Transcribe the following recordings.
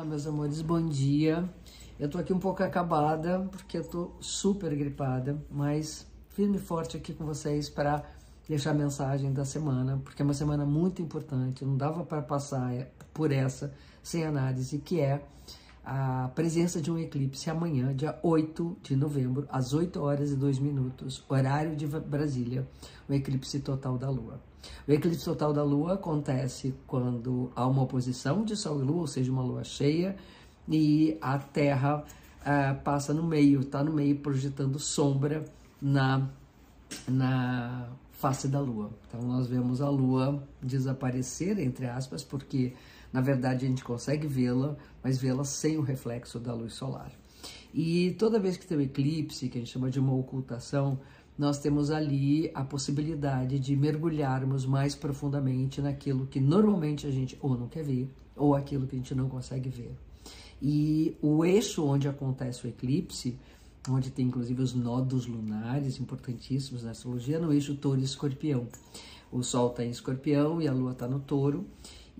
Olá, meus amores, bom dia. Eu tô aqui um pouco acabada, porque eu tô super gripada, mas firme e forte aqui com vocês para deixar a mensagem da semana, porque é uma semana muito importante, não dava para passar por essa sem análise, que é a presença de um eclipse amanhã, dia 8 de novembro, às 8 horas e 2 minutos, horário de Brasília, o eclipse total da Lua. O eclipse total da Lua acontece quando há uma oposição de Sol e Lua, ou seja, uma Lua cheia, e a Terra uh, passa no meio, está no meio projetando sombra na, na face da Lua. Então nós vemos a Lua desaparecer, entre aspas, porque na verdade a gente consegue vê-la, mas vê-la sem o reflexo da luz solar. E toda vez que tem um eclipse, que a gente chama de uma ocultação, nós temos ali a possibilidade de mergulharmos mais profundamente naquilo que normalmente a gente ou não quer ver, ou aquilo que a gente não consegue ver. E o eixo onde acontece o eclipse, onde tem inclusive os nodos lunares importantíssimos na astrologia, no eixo touro e escorpião. O Sol está em escorpião e a Lua está no touro,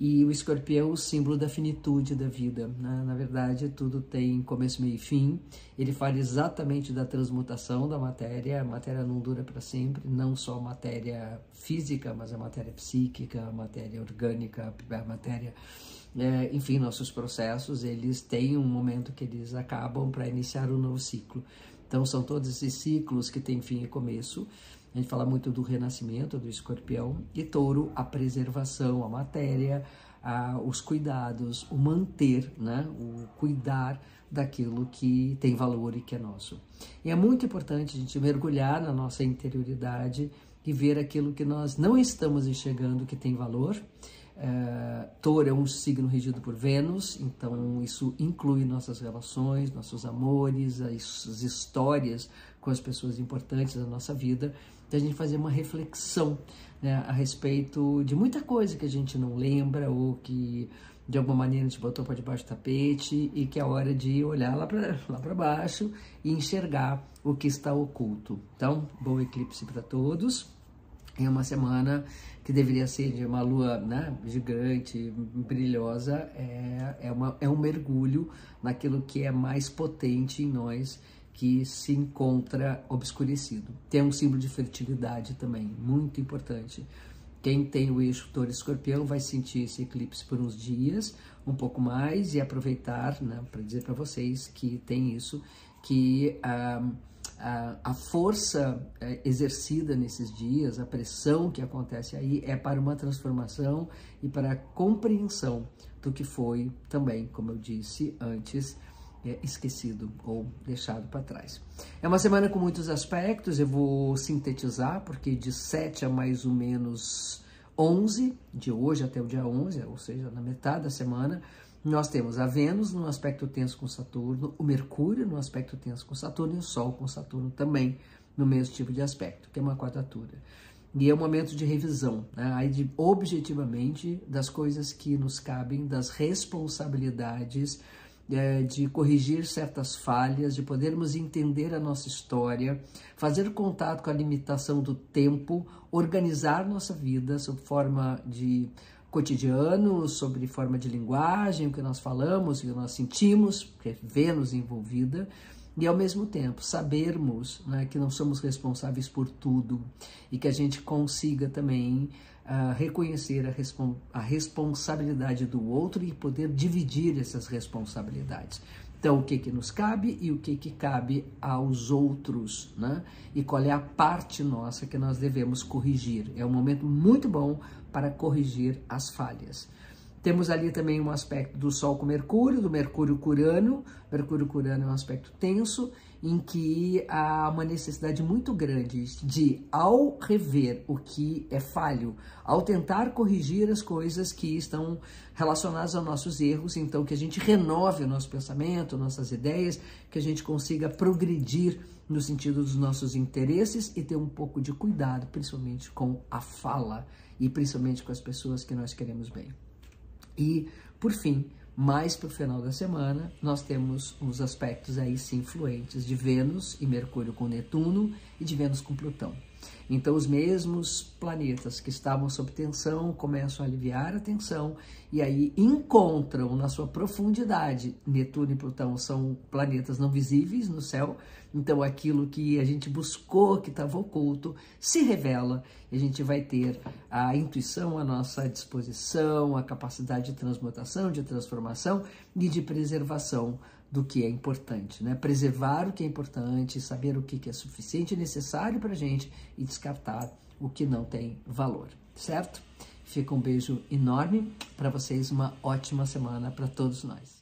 e o escorpião é o símbolo da finitude da vida. Né? Na verdade, tudo tem começo, meio e fim. Ele fala exatamente da transmutação da matéria. A matéria não dura para sempre, não só a matéria física, mas a matéria psíquica, a matéria orgânica, a matéria. É, enfim, nossos processos, eles têm um momento que eles acabam para iniciar um novo ciclo. Então, são todos esses ciclos que têm fim e começo. A gente fala muito do renascimento do escorpião e touro, a preservação, a matéria, a, os cuidados, o manter, né? o cuidar daquilo que tem valor e que é nosso. E é muito importante a gente mergulhar na nossa interioridade e ver aquilo que nós não estamos enxergando que tem valor. Uh, touro é um signo regido por Vênus, então isso inclui nossas relações, nossos amores, as, as histórias com as pessoas importantes da nossa vida da gente fazer uma reflexão né, a respeito de muita coisa que a gente não lembra ou que de alguma maneira a gente botou para debaixo do tapete e que é hora de olhar lá para lá baixo e enxergar o que está oculto. Então, bom eclipse para todos. É uma semana que deveria ser de uma lua né, gigante, brilhosa, é, é, uma, é um mergulho naquilo que é mais potente em nós que se encontra obscurecido. Tem um símbolo de fertilidade também, muito importante. Quem tem o eixo touro escorpião vai sentir esse eclipse por uns dias, um pouco mais, e aproveitar né, para dizer para vocês que tem isso, que ah, a, a força é, exercida nesses dias, a pressão que acontece aí, é para uma transformação e para a compreensão do que foi também, como eu disse antes, é, esquecido ou deixado para trás. É uma semana com muitos aspectos, eu vou sintetizar, porque de 7 a mais ou menos 11, de hoje até o dia 11, ou seja, na metade da semana, nós temos a Vênus no aspecto tenso com Saturno, o Mercúrio no aspecto tenso com Saturno e o Sol com Saturno também no mesmo tipo de aspecto, que é uma quadratura. E é um momento de revisão, né? aí de objetivamente das coisas que nos cabem, das responsabilidades é, de corrigir certas falhas, de podermos entender a nossa história, fazer contato com a limitação do tempo, organizar nossa vida sob forma de cotidiano, sobre forma de linguagem, o que nós falamos, o que nós sentimos, porque é Vênus envolvida, e ao mesmo tempo sabermos né, que não somos responsáveis por tudo e que a gente consiga também uh, reconhecer a, respon a responsabilidade do outro e poder dividir essas responsabilidades. Então, o que, que nos cabe e o que, que cabe aos outros, né? E qual é a parte nossa que nós devemos corrigir. É um momento muito bom para corrigir as falhas. Temos ali também um aspecto do Sol com Mercúrio, do Mercúrio Curano. Mercúrio Curano é um aspecto tenso, em que há uma necessidade muito grande de, ao rever o que é falho, ao tentar corrigir as coisas que estão relacionadas aos nossos erros, então que a gente renove o nosso pensamento, nossas ideias, que a gente consiga progredir no sentido dos nossos interesses e ter um pouco de cuidado, principalmente com a fala e principalmente com as pessoas que nós queremos bem. E, por fim, mais para o final da semana, nós temos os aspectos aí sim influentes de Vênus e Mercúrio com Netuno e de Vênus com Plutão. Então, os mesmos planetas que estavam sob tensão começam a aliviar a tensão e aí encontram na sua profundidade. Netuno e Plutão são planetas não visíveis no céu, então aquilo que a gente buscou, que estava oculto, se revela e a gente vai ter a intuição à nossa disposição, a capacidade de transmutação, de transformação e de preservação do que é importante, né? Preservar o que é importante, saber o que é suficiente e necessário para a gente e descartar o que não tem valor, certo? Fica um beijo enorme para vocês, uma ótima semana para todos nós.